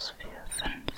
philosophy of.